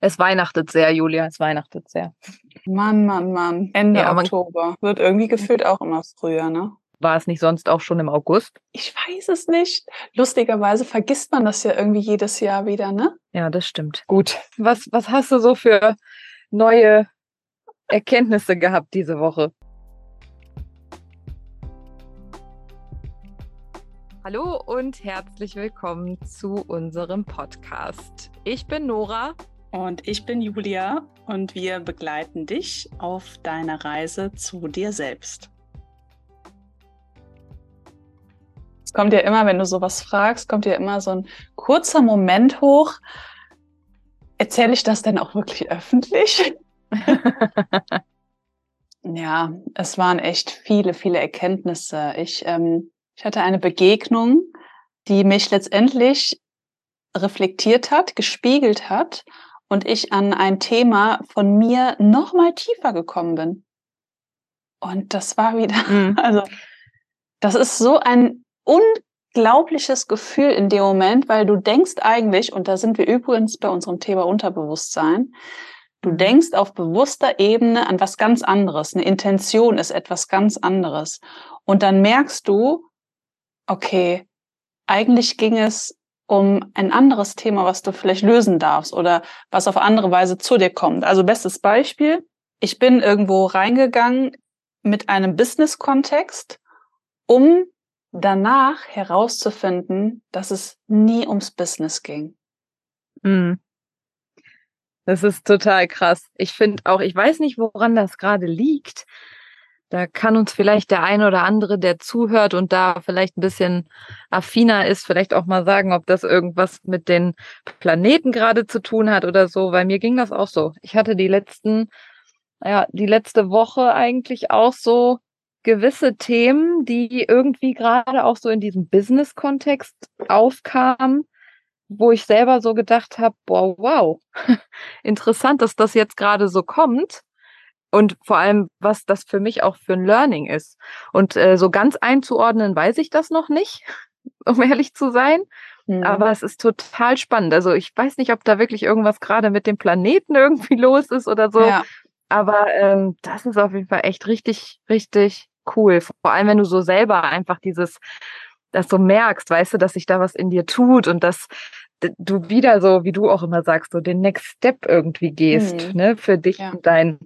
Es weihnachtet sehr, Julia, es weihnachtet sehr. Mann, Mann, Mann. Ende ja, Oktober. Wird irgendwie gefühlt auch immer früher, ne? War es nicht sonst auch schon im August? Ich weiß es nicht. Lustigerweise vergisst man das ja irgendwie jedes Jahr wieder, ne? Ja, das stimmt. Gut. Was, was hast du so für neue Erkenntnisse gehabt diese Woche? Hallo und herzlich willkommen zu unserem Podcast. Ich bin Nora. Und ich bin Julia und wir begleiten dich auf deiner Reise zu dir selbst. Es kommt ja immer, wenn du sowas fragst, kommt ja immer so ein kurzer Moment hoch. Erzähle ich das denn auch wirklich öffentlich? ja, es waren echt viele, viele Erkenntnisse. Ich ähm, ich hatte eine Begegnung, die mich letztendlich reflektiert hat, gespiegelt hat und ich an ein Thema von mir noch mal tiefer gekommen bin. Und das war wieder, mhm. also das ist so ein unglaubliches Gefühl in dem Moment, weil du denkst eigentlich, und da sind wir übrigens bei unserem Thema Unterbewusstsein, du mhm. denkst auf bewusster Ebene an was ganz anderes. Eine Intention ist etwas ganz anderes. Und dann merkst du, okay, eigentlich ging es um ein anderes Thema, was du vielleicht lösen darfst oder was auf andere Weise zu dir kommt. Also bestes Beispiel, ich bin irgendwo reingegangen mit einem Business-Kontext, um danach herauszufinden, dass es nie ums Business ging. Mhm. Das ist total krass. Ich finde auch, ich weiß nicht, woran das gerade liegt, da kann uns vielleicht der eine oder andere, der zuhört und da vielleicht ein bisschen affiner ist, vielleicht auch mal sagen, ob das irgendwas mit den Planeten gerade zu tun hat oder so, weil mir ging das auch so. Ich hatte die letzten, ja, die letzte Woche eigentlich auch so gewisse Themen, die irgendwie gerade auch so in diesem Business-Kontext aufkamen, wo ich selber so gedacht habe, boah, wow, interessant, dass das jetzt gerade so kommt und vor allem, was das für mich auch für ein Learning ist. Und äh, so ganz einzuordnen, weiß ich das noch nicht, um ehrlich zu sein. Mhm. Aber es ist total spannend. Also ich weiß nicht, ob da wirklich irgendwas gerade mit dem Planeten irgendwie los ist oder so. Ja. Aber ähm, das ist auf jeden Fall echt richtig, richtig cool. Vor allem, wenn du so selber einfach dieses, das so merkst, weißt du, dass sich da was in dir tut und dass du wieder so, wie du auch immer sagst, so den Next Step irgendwie gehst, mhm. ne, für dich ja. und dein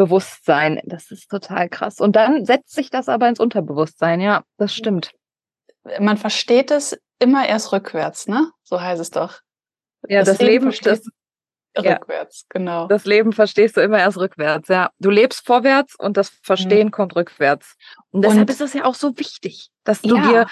Bewusstsein. Das ist total krass. Und dann setzt sich das aber ins Unterbewusstsein. Ja, das stimmt. Man versteht es immer erst rückwärts, ne? So heißt es doch. Ja, das, das Leben, das, rückwärts, ja. genau. Das Leben verstehst du immer erst rückwärts, ja. Du lebst vorwärts und das Verstehen mhm. kommt rückwärts. Und deshalb und, ist es ja auch so wichtig, dass du ja. dir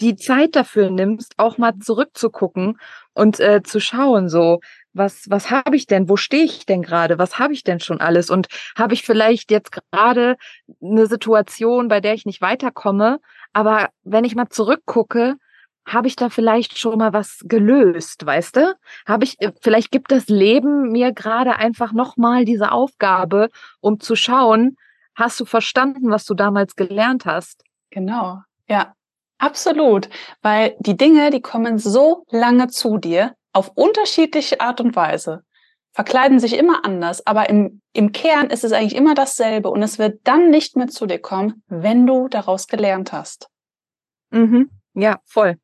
die Zeit dafür nimmst, auch mal zurückzugucken und äh, zu schauen, so, was, was habe ich denn? Wo stehe ich denn gerade? Was habe ich denn schon alles? Und habe ich vielleicht jetzt gerade eine Situation, bei der ich nicht weiterkomme? Aber wenn ich mal zurückgucke, habe ich da vielleicht schon mal was gelöst, weißt du? Habe ich, äh, vielleicht gibt das Leben mir gerade einfach nochmal diese Aufgabe, um zu schauen, hast du verstanden, was du damals gelernt hast? Genau, ja, absolut. Weil die Dinge, die kommen so lange zu dir, auf unterschiedliche Art und Weise, verkleiden sich immer anders, aber im, im Kern ist es eigentlich immer dasselbe und es wird dann nicht mehr zu dir kommen, wenn du daraus gelernt hast. Mhm. Ja, voll.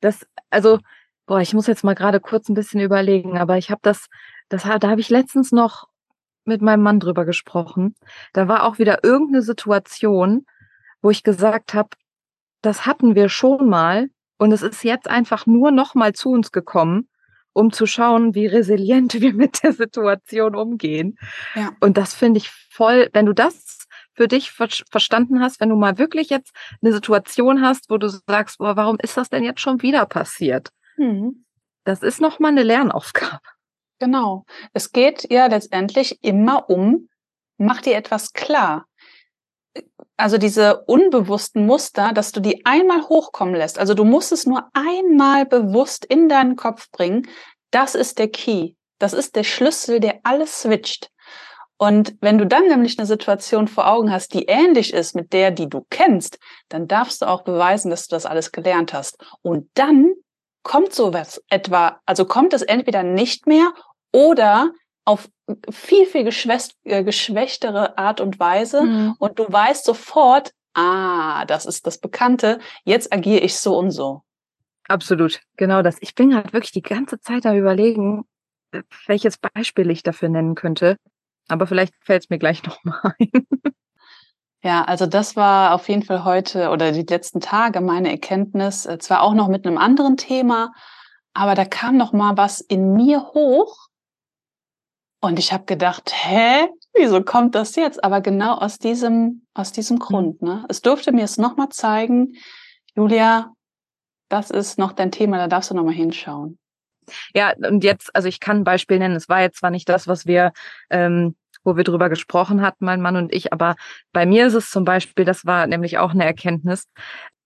Das, also, boah, ich muss jetzt mal gerade kurz ein bisschen überlegen, aber ich habe das, das, da habe ich letztens noch mit meinem Mann drüber gesprochen. Da war auch wieder irgendeine Situation, wo ich gesagt habe, das hatten wir schon mal und es ist jetzt einfach nur noch mal zu uns gekommen um zu schauen, wie resilient wir mit der Situation umgehen. Ja. Und das finde ich voll, wenn du das für dich ver verstanden hast, wenn du mal wirklich jetzt eine Situation hast, wo du sagst, boah, warum ist das denn jetzt schon wieder passiert? Mhm. Das ist nochmal eine Lernaufgabe. Genau. Es geht ja letztendlich immer um, mach dir etwas klar also diese unbewussten Muster, dass du die einmal hochkommen lässt. Also du musst es nur einmal bewusst in deinen Kopf bringen. Das ist der Key. Das ist der Schlüssel, der alles switcht. Und wenn du dann nämlich eine Situation vor Augen hast, die ähnlich ist mit der, die du kennst, dann darfst du auch beweisen, dass du das alles gelernt hast. Und dann kommt sowas etwa, also kommt es entweder nicht mehr oder auf viel, viel äh, geschwächtere Art und Weise. Mhm. Und du weißt sofort, ah, das ist das Bekannte, jetzt agiere ich so und so. Absolut, genau das. Ich bin halt wirklich die ganze Zeit am überlegen, äh, welches Beispiel ich dafür nennen könnte. Aber vielleicht fällt es mir gleich nochmal ein. Ja, also das war auf jeden Fall heute oder die letzten Tage meine Erkenntnis, äh, zwar auch noch mit einem anderen Thema, aber da kam noch mal was in mir hoch und ich habe gedacht, hä, wieso kommt das jetzt? Aber genau aus diesem aus diesem mhm. Grund. Ne? Es durfte mir es noch mal zeigen, Julia, das ist noch dein Thema, da darfst du noch mal hinschauen. Ja, und jetzt, also ich kann ein Beispiel nennen. Es war jetzt zwar nicht das, was wir ähm, wo wir drüber gesprochen hatten, mein Mann und ich. Aber bei mir ist es zum Beispiel, das war nämlich auch eine Erkenntnis.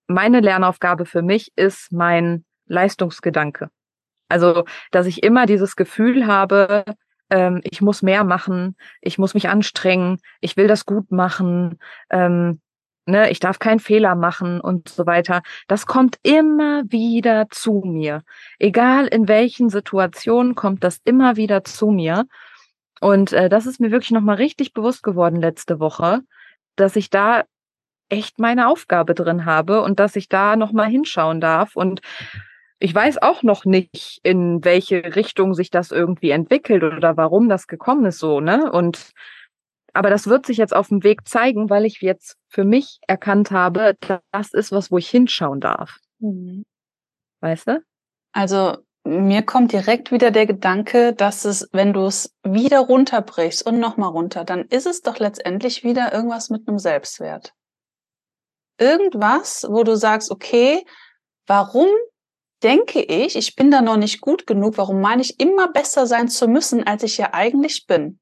Meine Lernaufgabe für mich ist mein Leistungsgedanke. Also, dass ich immer dieses Gefühl habe, ähm, ich muss mehr machen, ich muss mich anstrengen, ich will das gut machen, ähm, ne, ich darf keinen Fehler machen und so weiter. Das kommt immer wieder zu mir. Egal in welchen Situationen kommt das immer wieder zu mir. Und äh, das ist mir wirklich nochmal richtig bewusst geworden letzte Woche, dass ich da echt meine Aufgabe drin habe und dass ich da nochmal hinschauen darf. Und ich weiß auch noch nicht, in welche Richtung sich das irgendwie entwickelt oder warum das gekommen ist so, ne? Und aber das wird sich jetzt auf dem Weg zeigen, weil ich jetzt für mich erkannt habe, das ist was, wo ich hinschauen darf. Mhm. Weißt du? Also mir kommt direkt wieder der Gedanke, dass es, wenn du es wieder runterbrichst und nochmal runter, dann ist es doch letztendlich wieder irgendwas mit einem Selbstwert. Irgendwas, wo du sagst, okay, warum denke ich, ich bin da noch nicht gut genug, warum meine ich immer besser sein zu müssen, als ich ja eigentlich bin?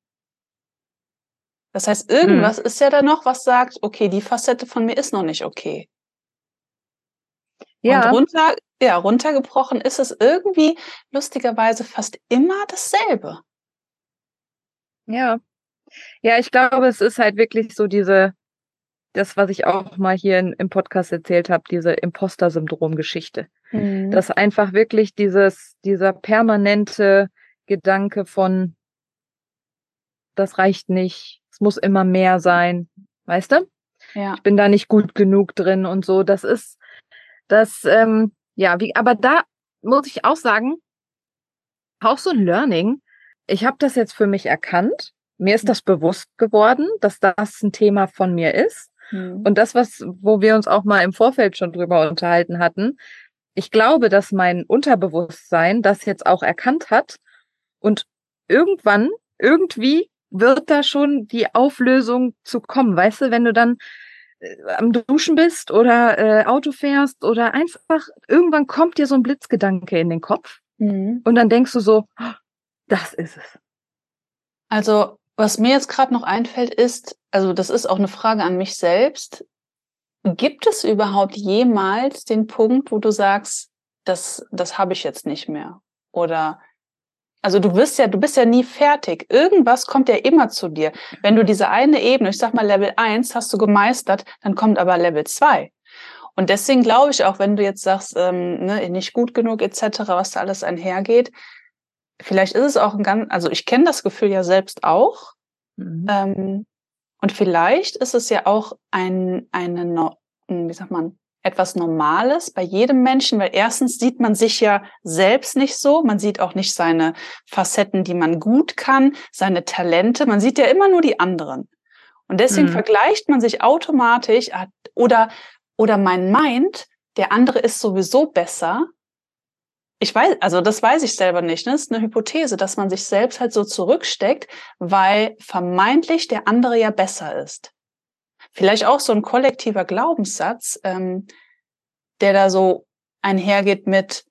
Das heißt, irgendwas hm. ist ja da noch, was sagt, okay, die Facette von mir ist noch nicht okay. Ja. Und runter, ja, runtergebrochen ist es irgendwie lustigerweise fast immer dasselbe. Ja. Ja, ich glaube, es ist halt wirklich so diese, das, was ich auch mal hier in, im Podcast erzählt habe, diese Imposter-Syndrom-Geschichte. Mhm. Dass einfach wirklich dieses, dieser permanente Gedanke von, das reicht nicht, es muss immer mehr sein, weißt du? Ja. Ich bin da nicht gut genug drin und so. Das ist, das, ähm, ja, wie, aber da muss ich auch sagen, auch so ein Learning. Ich habe das jetzt für mich erkannt. Mir ist das bewusst geworden, dass das ein Thema von mir ist. Mhm. Und das, was, wo wir uns auch mal im Vorfeld schon drüber unterhalten hatten, ich glaube, dass mein Unterbewusstsein das jetzt auch erkannt hat und irgendwann, irgendwie wird da schon die Auflösung zu kommen. Weißt du, wenn du dann äh, am Duschen bist oder äh, Auto fährst oder einfach irgendwann kommt dir so ein Blitzgedanke in den Kopf mhm. und dann denkst du so, oh, das ist es. Also was mir jetzt gerade noch einfällt ist, also das ist auch eine Frage an mich selbst. Gibt es überhaupt jemals den Punkt, wo du sagst, das, das habe ich jetzt nicht mehr? Oder also du bist ja, du bist ja nie fertig. Irgendwas kommt ja immer zu dir. Wenn du diese eine Ebene, ich sag mal Level 1, hast du gemeistert, dann kommt aber Level 2. Und deswegen glaube ich auch, wenn du jetzt sagst, ähm, ne, nicht gut genug etc., was da alles einhergeht, vielleicht ist es auch ein ganz, also ich kenne das Gefühl ja selbst auch. Mhm. Ähm, und vielleicht ist es ja auch ein, eine, wie sagt man, etwas Normales bei jedem Menschen, weil erstens sieht man sich ja selbst nicht so, man sieht auch nicht seine Facetten, die man gut kann, seine Talente, man sieht ja immer nur die anderen. Und deswegen mhm. vergleicht man sich automatisch oder, oder man meint, der andere ist sowieso besser. Ich weiß, also das weiß ich selber nicht. Ne? Das ist eine Hypothese, dass man sich selbst halt so zurücksteckt, weil vermeintlich der andere ja besser ist. Vielleicht auch so ein kollektiver Glaubenssatz, ähm, der da so einhergeht mit,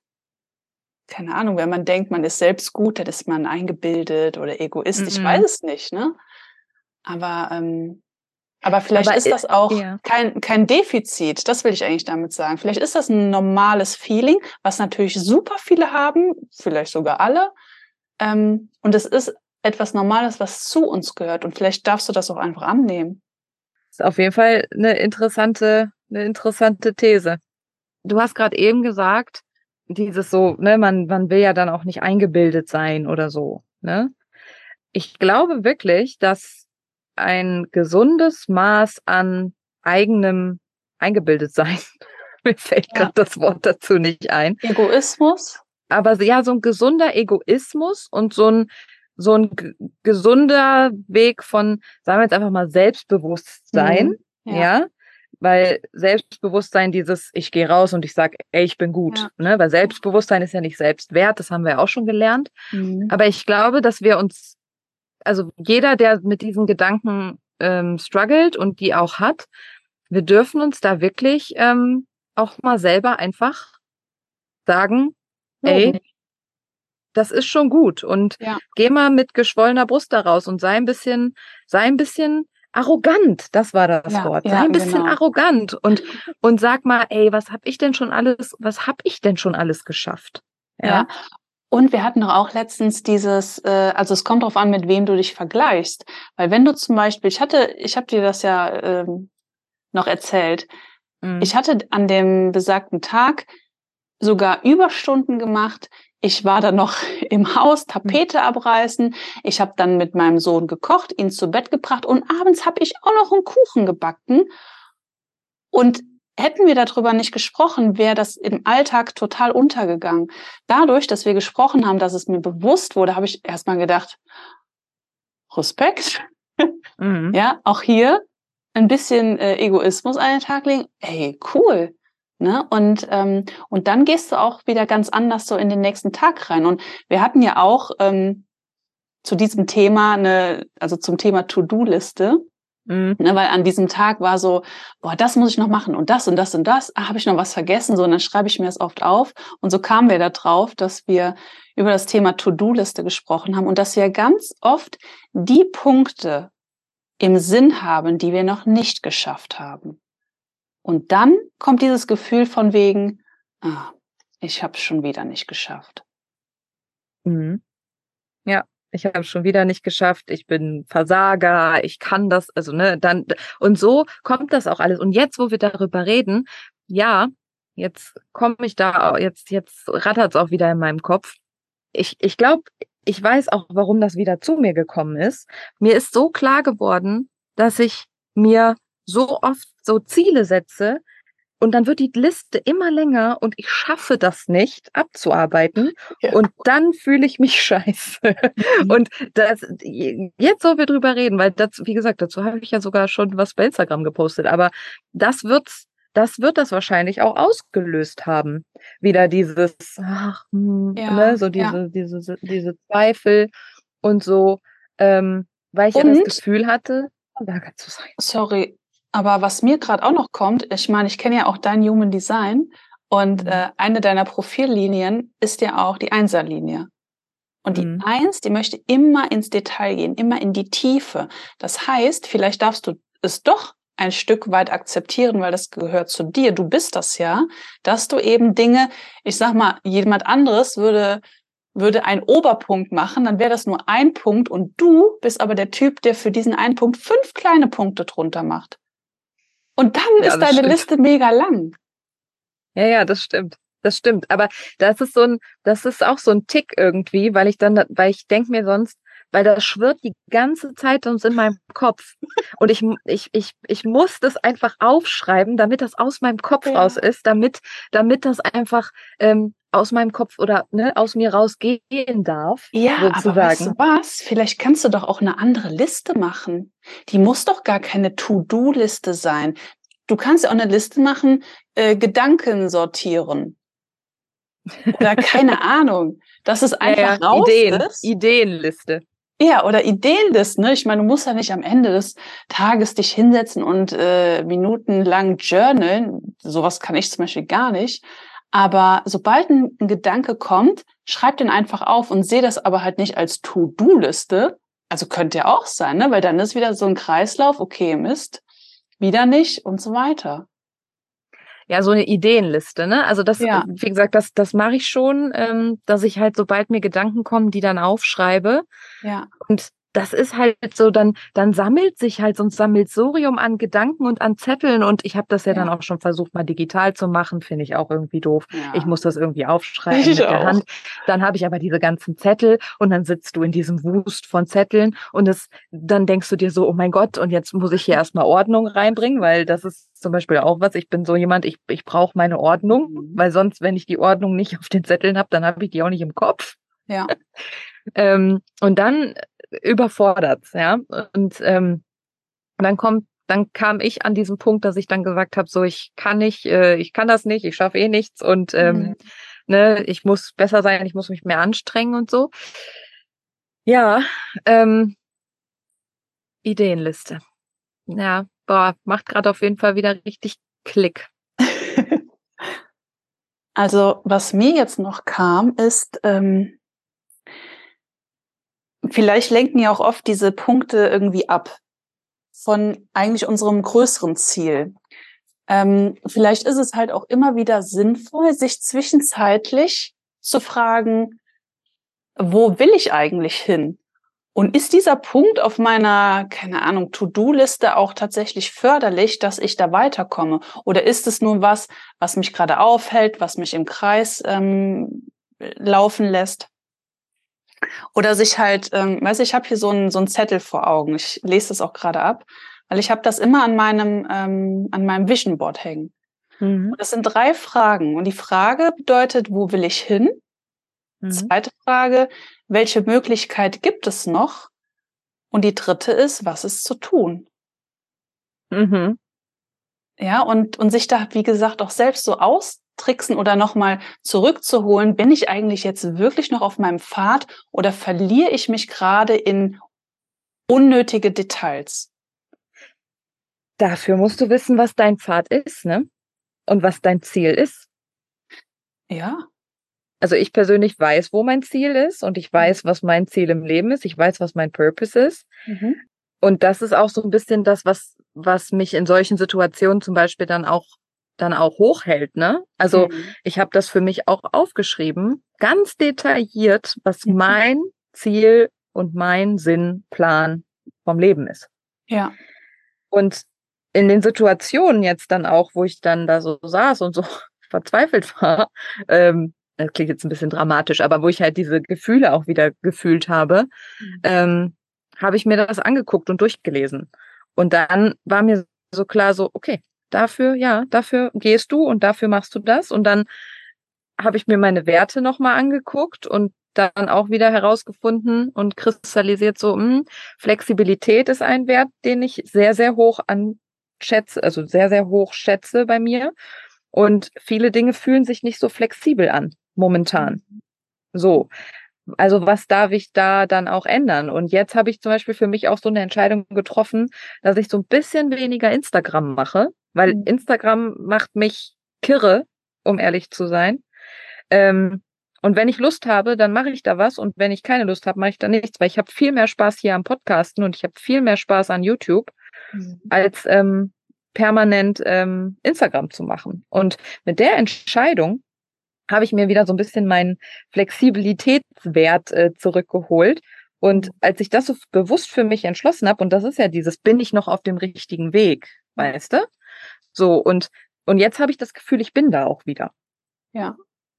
keine Ahnung, wenn man denkt, man ist selbst gut, dann ist man eingebildet oder Egoist. Mhm. Ich weiß es nicht, ne? Aber, ähm, aber vielleicht aber ist das auch ja. kein, kein Defizit. Das will ich eigentlich damit sagen. Vielleicht ist das ein normales Feeling, was natürlich super viele haben, vielleicht sogar alle. Ähm, und es ist etwas Normales, was zu uns gehört. Und vielleicht darfst du das auch einfach annehmen. Ist auf jeden Fall eine interessante, eine interessante These. Du hast gerade eben gesagt, dieses so, ne, man, man will ja dann auch nicht eingebildet sein oder so, ne? ich glaube wirklich, dass ein gesundes Maß an eigenem Eingebildetsein, mir fällt ja. gerade das Wort dazu nicht ein. Egoismus? Aber ja, so ein gesunder Egoismus und so ein so ein gesunder Weg von, sagen wir jetzt einfach mal, Selbstbewusstsein, mhm. ja. ja. Weil Selbstbewusstsein dieses, ich gehe raus und ich sage, ey, ich bin gut. Ja. Ne? Weil Selbstbewusstsein ist ja nicht Selbstwert, das haben wir auch schon gelernt. Mhm. Aber ich glaube, dass wir uns, also jeder, der mit diesen Gedanken ähm, struggelt und die auch hat, wir dürfen uns da wirklich ähm, auch mal selber einfach sagen, ey, das ist schon gut. Und ja. geh mal mit geschwollener Brust da raus und sei ein bisschen, sei ein bisschen arrogant, das war das ja, Wort. Sei ja, ein bisschen genau. arrogant und, und sag mal, ey, was hab ich denn schon alles, was hab ich denn schon alles geschafft? Ja. Und wir hatten doch auch letztens dieses, äh, also es kommt darauf an, mit wem du dich vergleichst. Weil wenn du zum Beispiel, ich hatte, ich habe dir das ja ähm, noch erzählt, mhm. ich hatte an dem besagten Tag sogar Überstunden gemacht, ich war dann noch im Haus, hm. Tapete abreißen. Ich habe dann mit meinem Sohn gekocht, ihn zu Bett gebracht und abends habe ich auch noch einen Kuchen gebacken. Und hätten wir darüber nicht gesprochen, wäre das im Alltag total untergegangen. Dadurch, dass wir gesprochen haben, dass es mir bewusst wurde, habe ich erstmal gedacht, Respekt. Mhm. Ja, auch hier ein bisschen äh, Egoismus an den Tag legen. Ey, cool. Ne? Und, ähm, und dann gehst du auch wieder ganz anders so in den nächsten Tag rein. Und wir hatten ja auch ähm, zu diesem Thema eine, also zum Thema To-Do-Liste, mhm. ne, weil an diesem Tag war so, boah, das muss ich noch machen und das und das und das, ah, habe ich noch was vergessen, so und dann schreibe ich mir das oft auf. Und so kamen wir da drauf, dass wir über das Thema To-Do-Liste gesprochen haben und dass wir ganz oft die Punkte im Sinn haben, die wir noch nicht geschafft haben. Und dann kommt dieses Gefühl von wegen, ah, ich habe es schon wieder nicht geschafft. Mhm. Ja, ich habe es schon wieder nicht geschafft, ich bin Versager, ich kann das, also ne, dann und so kommt das auch alles. Und jetzt, wo wir darüber reden, ja, jetzt komme ich da, jetzt jetzt es auch wieder in meinem Kopf. Ich ich glaube, ich weiß auch, warum das wieder zu mir gekommen ist. Mir ist so klar geworden, dass ich mir so oft so Ziele setze und dann wird die Liste immer länger und ich schaffe das nicht abzuarbeiten ja. und dann fühle ich mich scheiße. Mhm. Und das jetzt so wir drüber reden, weil das wie gesagt, dazu habe ich ja sogar schon was bei Instagram gepostet, aber das wird's das wird das wahrscheinlich auch ausgelöst haben. Wieder dieses, ach, hm, ja, ne, so diese, ja. diese, diese Zweifel und so, ähm, weil ich und? ja das Gefühl hatte, Lager zu sein. Sorry, aber was mir gerade auch noch kommt, ich meine, ich kenne ja auch dein Human Design und mhm. äh, eine deiner Profillinien ist ja auch die Einserlinie. Und die mhm. Eins, die möchte immer ins Detail gehen, immer in die Tiefe. Das heißt, vielleicht darfst du es doch ein Stück weit akzeptieren, weil das gehört zu dir. Du bist das ja, dass du eben Dinge, ich sag mal, jemand anderes würde würde einen Oberpunkt machen, dann wäre das nur ein Punkt und du bist aber der Typ, der für diesen einen Punkt fünf kleine Punkte drunter macht. Und dann ja, ist deine stimmt. Liste mega lang. Ja, ja, das stimmt. Das stimmt. Aber das ist so ein, das ist auch so ein Tick irgendwie, weil ich dann, weil ich denke mir sonst, weil das schwirrt die ganze Zeit uns in meinem Kopf. Und ich, ich, ich, ich muss das einfach aufschreiben, damit das aus meinem Kopf ja. raus ist, damit, damit das einfach ähm, aus meinem Kopf oder ne, aus mir rausgehen darf. Ja, sozusagen. aber weißt du was? Vielleicht kannst du doch auch eine andere Liste machen. Die muss doch gar keine To-Do-Liste sein. Du kannst ja auch eine Liste machen, äh, Gedanken sortieren. Oder keine Ahnung. Dass es einfach ja, raus Ideen, ist. Ideenliste. Ja, oder Ideenlisten. Ne? Ich meine, du musst ja nicht am Ende des Tages dich hinsetzen und äh, minutenlang journalen. Sowas kann ich zum Beispiel gar nicht. Aber sobald ein, ein Gedanke kommt, schreib den einfach auf und sehe das aber halt nicht als To-Do-Liste. Also könnte ja auch sein, ne? weil dann ist wieder so ein Kreislauf, okay, Mist, wieder nicht und so weiter. Ja, so eine Ideenliste, ne? Also das, ja. wie gesagt, das, das mache ich schon, ähm, dass ich halt, sobald mir Gedanken kommen, die dann aufschreibe. Ja. Und das ist halt so, dann, dann sammelt sich halt so ein Sammelsurium an Gedanken und an Zetteln. Und ich habe das ja, ja, dann auch schon versucht, mal digital zu machen. Finde ich auch irgendwie doof. Ja. Ich muss das irgendwie aufschreiben ich mit auch. der Hand. Dann habe ich aber diese ganzen Zettel und dann sitzt du in diesem Wust von Zetteln und es, dann denkst du dir so, oh mein Gott, und jetzt muss ich hier erstmal Ordnung reinbringen, weil das ist zum Beispiel auch was. Ich bin so jemand, ich, ich brauche meine Ordnung, mhm. weil sonst, wenn ich die Ordnung nicht auf den Zetteln habe, dann habe ich die auch nicht im Kopf. Ja. ähm, und dann überfordert, ja. Und ähm, dann kommt, dann kam ich an diesen Punkt, dass ich dann gesagt habe, so ich kann nicht, äh, ich kann das nicht, ich schaffe eh nichts und ähm, mhm. ne, ich muss besser sein, ich muss mich mehr anstrengen und so. Ja, ähm, Ideenliste. Ja, boah, macht gerade auf jeden Fall wieder richtig Klick. also, was mir jetzt noch kam, ist, ähm, vielleicht lenken ja auch oft diese Punkte irgendwie ab von eigentlich unserem größeren Ziel. Ähm, vielleicht ist es halt auch immer wieder sinnvoll, sich zwischenzeitlich zu fragen, wo will ich eigentlich hin? Und ist dieser Punkt auf meiner, keine Ahnung, To-Do-Liste auch tatsächlich förderlich, dass ich da weiterkomme? Oder ist es nur was, was mich gerade aufhält, was mich im Kreis ähm, laufen lässt? Oder sich halt, ähm, weiß ich, habe hier so einen so einen Zettel vor Augen. Ich lese das auch gerade ab, weil ich habe das immer an meinem ähm, an meinem Vision Board hängen. Mhm. Das sind drei Fragen. Und die Frage bedeutet, wo will ich hin? Mhm. Zweite Frage, welche Möglichkeit gibt es noch? Und die dritte ist, was ist zu tun? Mhm. Ja, und, und sich da, wie gesagt, auch selbst so aus, tricksen oder nochmal zurückzuholen, bin ich eigentlich jetzt wirklich noch auf meinem Pfad oder verliere ich mich gerade in unnötige Details? Dafür musst du wissen, was dein Pfad ist, ne? Und was dein Ziel ist. Ja. Also ich persönlich weiß, wo mein Ziel ist und ich weiß, was mein Ziel im Leben ist. Ich weiß, was mein Purpose ist. Mhm. Und das ist auch so ein bisschen das, was, was mich in solchen Situationen zum Beispiel dann auch dann auch hochhält, ne? Also mhm. ich habe das für mich auch aufgeschrieben, ganz detailliert, was mhm. mein Ziel und mein Sinnplan vom Leben ist. Ja. Und in den Situationen jetzt dann auch, wo ich dann da so saß und so verzweifelt war, ähm, das klingt jetzt ein bisschen dramatisch, aber wo ich halt diese Gefühle auch wieder gefühlt habe, mhm. ähm, habe ich mir das angeguckt und durchgelesen. Und dann war mir so klar, so, okay, dafür, ja, dafür gehst du und dafür machst du das. Und dann habe ich mir meine Werte nochmal angeguckt und dann auch wieder herausgefunden und kristallisiert so, mh, hm, Flexibilität ist ein Wert, den ich sehr, sehr hoch anschätze, also sehr, sehr hoch schätze bei mir. Und viele Dinge fühlen sich nicht so flexibel an, momentan. So. Also was darf ich da dann auch ändern? Und jetzt habe ich zum Beispiel für mich auch so eine Entscheidung getroffen, dass ich so ein bisschen weniger Instagram mache, weil mhm. Instagram macht mich kirre, um ehrlich zu sein. Ähm, und wenn ich Lust habe, dann mache ich da was. Und wenn ich keine Lust habe, mache ich da nichts, weil ich habe viel mehr Spaß hier am Podcasten und ich habe viel mehr Spaß an YouTube, mhm. als ähm, permanent ähm, Instagram zu machen. Und mit der Entscheidung habe ich mir wieder so ein bisschen meinen Flexibilitätswert äh, zurückgeholt. Und mhm. als ich das so bewusst für mich entschlossen habe, und das ist ja dieses, bin ich noch auf dem richtigen Weg, weißt du? So, und, und jetzt habe ich das Gefühl, ich bin da auch wieder. Ja.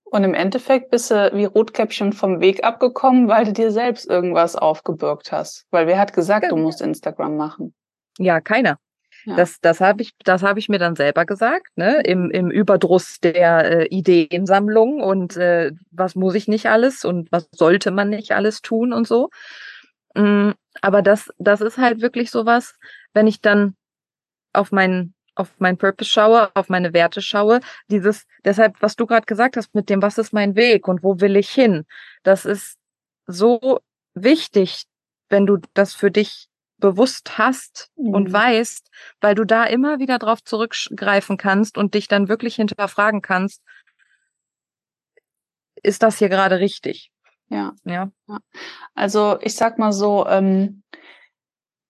Und im Endeffekt bist du wie Rotkäppchen vom Weg abgekommen, weil du dir selbst irgendwas aufgebürgt hast. Weil wer hat gesagt, ja. du musst Instagram machen? Ja, keiner. Ja. Das, das habe ich, das habe ich mir dann selber gesagt, ne? Im, im Überdruss der äh, Ideensammlung und äh, was muss ich nicht alles und was sollte man nicht alles tun und so. Mm, aber das, das ist halt wirklich so was, wenn ich dann auf meinen auf mein Purpose schaue, auf meine Werte schaue, dieses, deshalb, was du gerade gesagt hast mit dem, was ist mein Weg und wo will ich hin, das ist so wichtig, wenn du das für dich bewusst hast mhm. und weißt, weil du da immer wieder drauf zurückgreifen kannst und dich dann wirklich hinterfragen kannst, ist das hier gerade richtig? Ja. ja. Also ich sag mal so, ähm,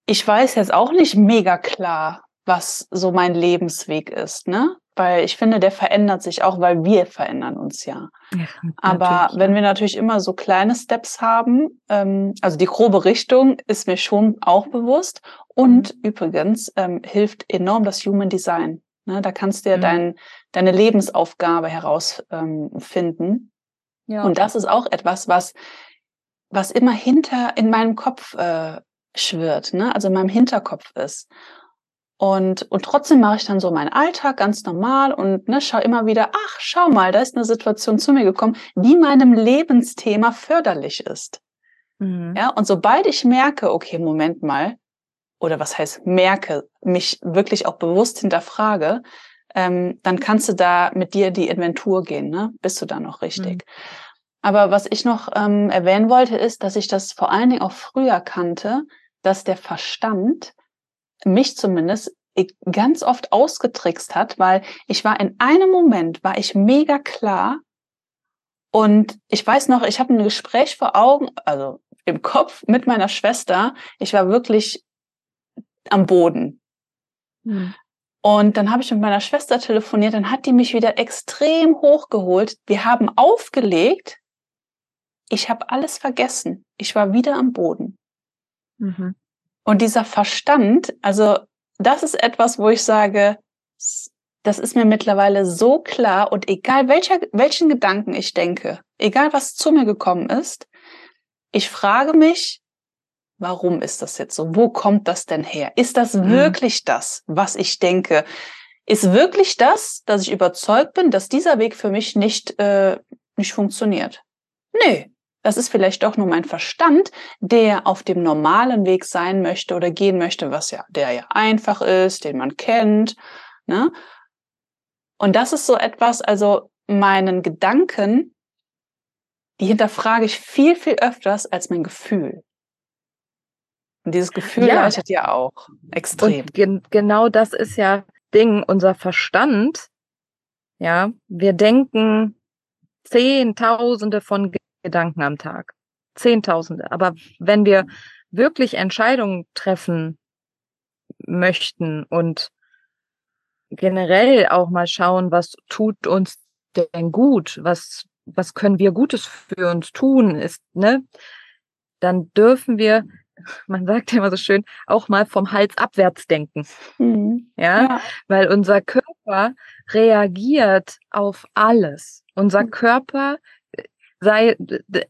ich weiß jetzt auch nicht mega klar, was so mein Lebensweg ist, ne? Weil ich finde, der verändert sich auch, weil wir verändern uns ja. ja Aber wenn wir natürlich immer so kleine Steps haben, ähm, also die grobe Richtung ist mir schon auch bewusst. Und mhm. übrigens ähm, hilft enorm das Human Design. Ne, da kannst du ja mhm. dein, deine Lebensaufgabe herausfinden. Ähm, ja. Und das ist auch etwas, was, was immer hinter in meinem Kopf äh, schwirrt, ne? also in meinem Hinterkopf ist. Und, und trotzdem mache ich dann so meinen Alltag ganz normal und ne, schaue immer wieder, ach, schau mal, da ist eine Situation zu mir gekommen, die meinem Lebensthema förderlich ist. Mhm. Ja, und sobald ich merke, okay, Moment mal, oder was heißt merke, mich wirklich auch bewusst hinterfrage, ähm, dann kannst du da mit dir die Inventur gehen, ne? Bist du da noch richtig? Mhm. Aber was ich noch ähm, erwähnen wollte, ist, dass ich das vor allen Dingen auch früher kannte, dass der Verstand mich zumindest ganz oft ausgetrickst hat, weil ich war in einem Moment, war ich mega klar und ich weiß noch, ich habe ein Gespräch vor Augen, also im Kopf mit meiner Schwester. Ich war wirklich am Boden. Hm. Und dann habe ich mit meiner Schwester telefoniert, dann hat die mich wieder extrem hochgeholt. Wir haben aufgelegt. Ich habe alles vergessen. Ich war wieder am Boden. Mhm. Und dieser Verstand, also das ist etwas, wo ich sage, das ist mir mittlerweile so klar und egal welcher, welchen Gedanken ich denke, egal was zu mir gekommen ist, ich frage mich, warum ist das jetzt so? Wo kommt das denn her? Ist das mhm. wirklich das, was ich denke? Ist wirklich das, dass ich überzeugt bin, dass dieser Weg für mich nicht, äh, nicht funktioniert? Nee, das ist vielleicht doch nur mein Verstand, der auf dem normalen Weg sein möchte oder gehen möchte, was ja, der ja einfach ist, den man kennt. Ne? Und das ist so etwas, also meinen Gedanken, die hinterfrage ich viel, viel öfters als mein Gefühl. Und dieses Gefühl ja. leitet ja auch extrem. Und gen genau das ist ja Ding, unser Verstand. Ja, wir denken Zehntausende von Gedanken am Tag. Zehntausende. Aber wenn wir wirklich Entscheidungen treffen möchten und generell auch mal schauen, was tut uns denn gut, was, was können wir Gutes für uns tun, ist, ne, dann dürfen wir, man sagt ja immer so schön, auch mal vom Hals abwärts denken. Mhm. Ja? ja, weil unser Körper reagiert auf alles. Unser mhm. Körper sei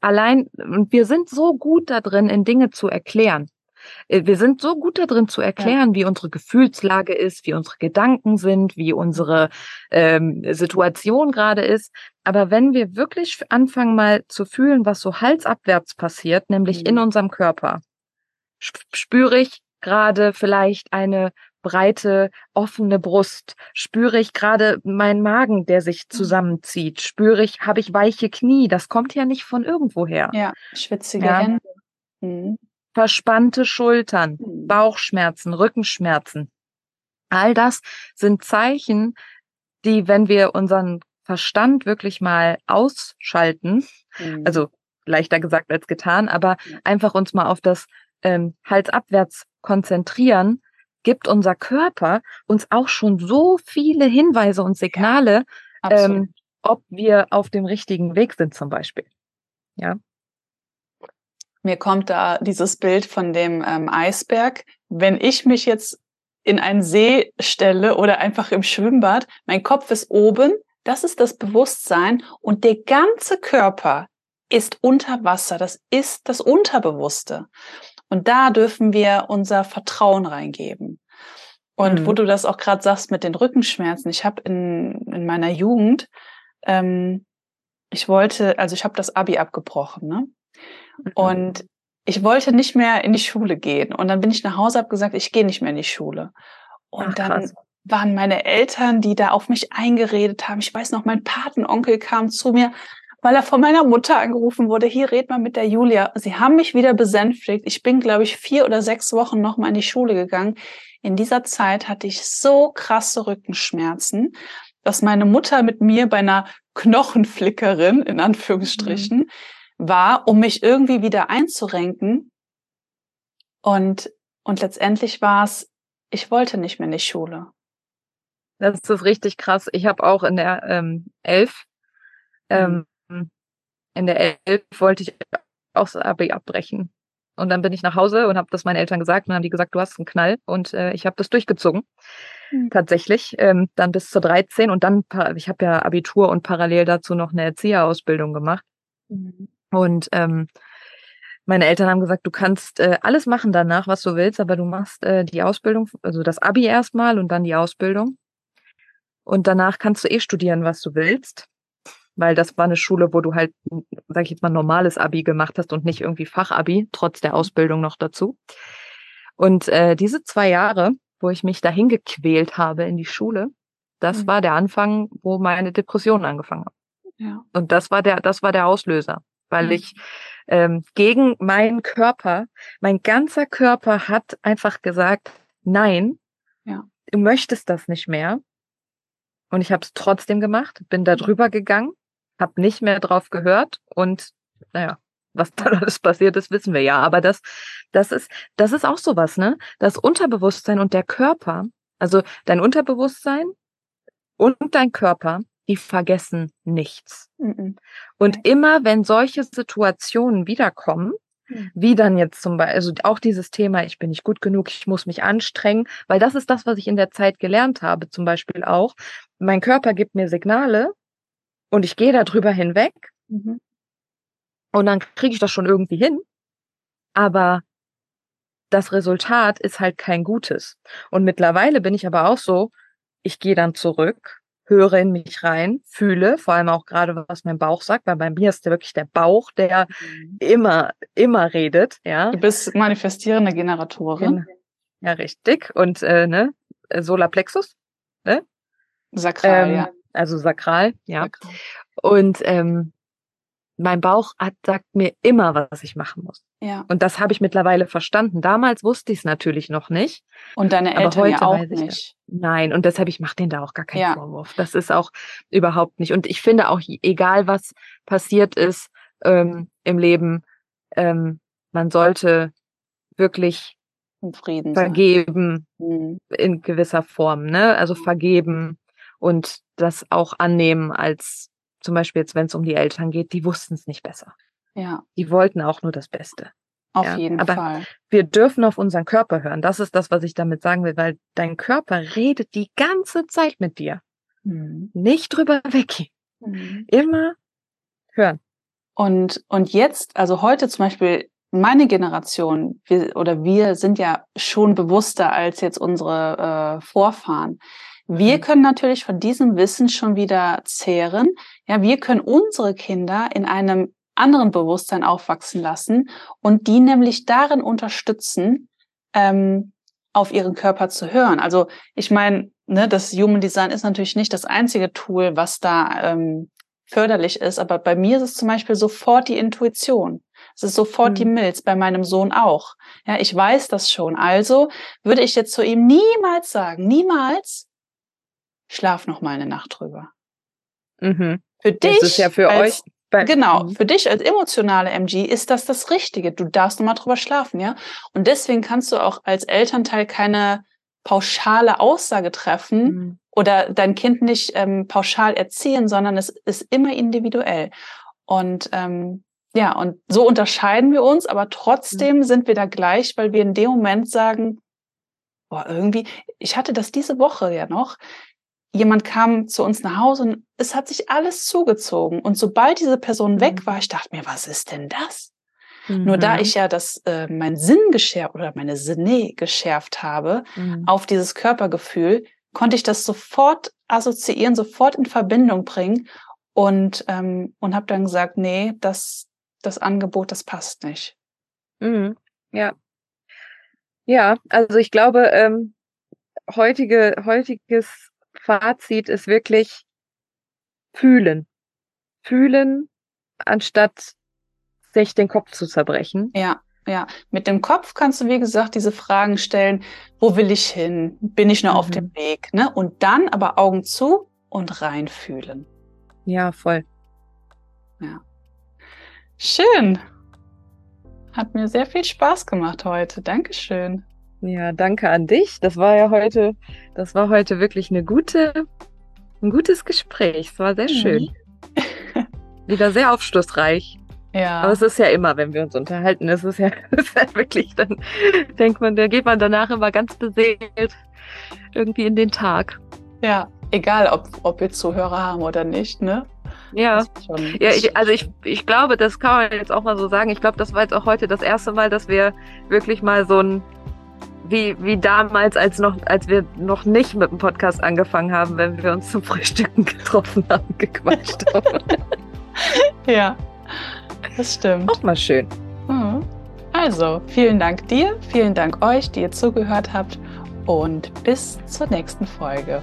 allein, und wir sind so gut da drin, in Dinge zu erklären. Äh, wir sind so gut da drin zu erklären, ja. wie unsere Gefühlslage ist, wie unsere Gedanken sind, wie unsere ähm, Situation gerade ist. Aber wenn wir wirklich anfangen mal zu fühlen, was so halsabwärts passiert, nämlich mhm. in unserem Körper, spüre ich gerade vielleicht eine breite, offene Brust? Spüre ich gerade meinen Magen, der sich mhm. zusammenzieht? Spüre ich, habe ich weiche Knie? Das kommt ja nicht von irgendwoher. Ja, schwitzige ja. Hände. Mhm. Verspannte Schultern, mhm. Bauchschmerzen, Rückenschmerzen. All das sind Zeichen, die, wenn wir unseren Verstand wirklich mal ausschalten, mhm. also leichter gesagt als getan, aber einfach uns mal auf das ähm, Halsabwärts konzentrieren, gibt unser Körper uns auch schon so viele Hinweise und Signale, ja, ähm, ob wir auf dem richtigen Weg sind zum Beispiel. Ja. Mir kommt da dieses Bild von dem ähm, Eisberg. Wenn ich mich jetzt in einen See stelle oder einfach im Schwimmbad, mein Kopf ist oben, das ist das Bewusstsein und der ganze Körper ist unter Wasser, das ist das Unterbewusste. Und da dürfen wir unser Vertrauen reingeben. Und mhm. wo du das auch gerade sagst mit den Rückenschmerzen, ich habe in, in meiner Jugend, ähm, ich wollte, also ich habe das Abi abgebrochen, ne? Mhm. Und ich wollte nicht mehr in die Schule gehen. Und dann bin ich nach Hause, habe gesagt, ich gehe nicht mehr in die Schule. Und Ach, dann waren meine Eltern, die da auf mich eingeredet haben. Ich weiß noch, mein Patenonkel kam zu mir weil er von meiner Mutter angerufen wurde, hier red mal mit der Julia. Sie haben mich wieder besänftigt. Ich bin, glaube ich, vier oder sechs Wochen noch mal in die Schule gegangen. In dieser Zeit hatte ich so krasse Rückenschmerzen, dass meine Mutter mit mir bei einer Knochenflickerin, in Anführungsstrichen, mhm. war, um mich irgendwie wieder einzurenken. Und, und letztendlich war es, ich wollte nicht mehr in die Schule. Das ist richtig krass. Ich habe auch in der ähm, elf, ähm, mhm. In der elf wollte ich auch das Abi abbrechen. Und dann bin ich nach Hause und habe das meinen Eltern gesagt und haben die gesagt, du hast einen Knall. Und äh, ich habe das durchgezogen. Mhm. Tatsächlich. Ähm, dann bis zur 13 und dann, ich habe ja Abitur und parallel dazu noch eine Erzieherausbildung gemacht. Mhm. Und ähm, meine Eltern haben gesagt, du kannst äh, alles machen danach, was du willst, aber du machst äh, die Ausbildung, also das Abi erstmal und dann die Ausbildung. Und danach kannst du eh studieren, was du willst, weil das war eine Schule, wo du halt, sag ich jetzt mal, normales Abi gemacht hast und nicht irgendwie Fachabi, trotz der Ausbildung noch dazu. Und äh, diese zwei Jahre, wo ich mich dahin gequält habe in die Schule, das mhm. war der Anfang, wo meine Depression angefangen hat. Ja. Und das war der, das war der Auslöser, weil mhm. ich ähm, gegen meinen Körper, mein ganzer Körper hat einfach gesagt, nein, ja. du möchtest das nicht mehr. Und ich habe es trotzdem gemacht, bin da drüber gegangen, habe nicht mehr drauf gehört und naja, was da alles passiert ist, wissen wir ja. Aber das, das ist, das ist auch sowas, ne? Das Unterbewusstsein und der Körper, also dein Unterbewusstsein und dein Körper die vergessen nichts. Mhm. Und immer wenn solche Situationen wiederkommen, mhm. wie dann jetzt zum Beispiel, also auch dieses Thema, ich bin nicht gut genug, ich muss mich anstrengen, weil das ist das, was ich in der Zeit gelernt habe, zum Beispiel auch. Mein Körper gibt mir Signale und ich gehe darüber hinweg mhm. und dann kriege ich das schon irgendwie hin. Aber das Resultat ist halt kein gutes. Und mittlerweile bin ich aber auch so, ich gehe dann zurück höre in mich rein, fühle, vor allem auch gerade, was mein Bauch sagt, weil bei mir ist der wirklich der Bauch, der mhm. immer, immer redet, ja. Du bist manifestierende Generatorin. Ja, richtig. Und, äh, ne, Solarplexus, ne? Sakral, ähm, ja. Also sakral, ja. Sakral. Und, ähm, mein Bauch hat, sagt mir immer, was ich machen muss. Ja. Und das habe ich mittlerweile verstanden. Damals wusste ich es natürlich noch nicht. Und deine Eltern aber heute auch nicht. Nein, und deshalb, ich mache denen da auch gar keinen ja. Vorwurf. Das ist auch überhaupt nicht. Und ich finde auch, egal was passiert ist ähm, im Leben, ähm, man sollte wirklich vergeben mhm. in gewisser Form, ne? Also vergeben und das auch annehmen als zum Beispiel jetzt, wenn es um die Eltern geht, die wussten es nicht besser. Ja. Die wollten auch nur das Beste. Auf ja. jeden Aber Fall. Wir dürfen auf unseren Körper hören. Das ist das, was ich damit sagen will, weil dein Körper redet die ganze Zeit mit dir. Mhm. Nicht drüber weggehen. Mhm. Immer hören. Und, und jetzt, also heute zum Beispiel, meine Generation, wir, oder wir sind ja schon bewusster als jetzt unsere äh, Vorfahren. Wir mhm. können natürlich von diesem Wissen schon wieder zehren. Ja, wir können unsere Kinder in einem anderen Bewusstsein aufwachsen lassen und die nämlich darin unterstützen, ähm, auf ihren Körper zu hören. Also ich meine, ne, das Human Design ist natürlich nicht das einzige Tool, was da ähm, förderlich ist, aber bei mir ist es zum Beispiel sofort die Intuition. Es ist sofort mhm. die Milz, bei meinem Sohn auch. Ja, ich weiß das schon. Also würde ich jetzt zu ihm niemals sagen, niemals, schlaf noch mal eine Nacht drüber. Mhm. Für dich. Das ist ja für als, euch. Genau, mhm. für dich als emotionale MG ist das das Richtige. Du darfst nochmal drüber schlafen, ja. Und deswegen kannst du auch als Elternteil keine pauschale Aussage treffen mhm. oder dein Kind nicht ähm, pauschal erziehen, sondern es ist immer individuell. Und ähm, ja, und so unterscheiden wir uns, aber trotzdem mhm. sind wir da gleich, weil wir in dem Moment sagen, boah, irgendwie, ich hatte das diese Woche ja noch, jemand kam zu uns nach Hause und es hat sich alles zugezogen. Und sobald diese Person mhm. weg war, ich dachte mir, was ist denn das? Mhm. Nur da mhm. ich ja das, äh, mein Sinn geschärft oder meine Sinne geschärft habe mhm. auf dieses Körpergefühl, konnte ich das sofort assoziieren, sofort in Verbindung bringen und, ähm, und habe dann gesagt, nee, das, das Angebot, das passt nicht. Mhm. Ja. Ja, also ich glaube, ähm, heutige, heutiges Fazit ist wirklich fühlen. Fühlen, anstatt sich den Kopf zu zerbrechen. Ja, ja. Mit dem Kopf kannst du, wie gesagt, diese Fragen stellen. Wo will ich hin? Bin ich nur mhm. auf dem Weg? Ne? Und dann aber Augen zu und reinfühlen. Ja, voll. Ja. Schön. Hat mir sehr viel Spaß gemacht heute. Dankeschön. Ja, danke an dich. Das war ja heute, das war heute wirklich eine gute, ein gutes Gespräch. Es war sehr schön. Mhm. Wieder sehr aufschlussreich. Ja. Aber es ist ja immer, wenn wir uns unterhalten, es ist ja, ist ja wirklich, dann denkt man, da geht man danach immer ganz beseelt irgendwie in den Tag. Ja, egal ob, ob wir Zuhörer haben oder nicht, ne? Ja, ja ich, also ich, ich glaube, das kann man jetzt auch mal so sagen. Ich glaube, das war jetzt auch heute das erste Mal, dass wir wirklich mal so ein, wie, wie damals, als, noch, als wir noch nicht mit dem Podcast angefangen haben, wenn wir uns zum Frühstücken getroffen haben, gequatscht haben. ja, das stimmt. Auch mal schön. Mhm. Also, vielen Dank dir, vielen Dank euch, die ihr zugehört habt und bis zur nächsten Folge.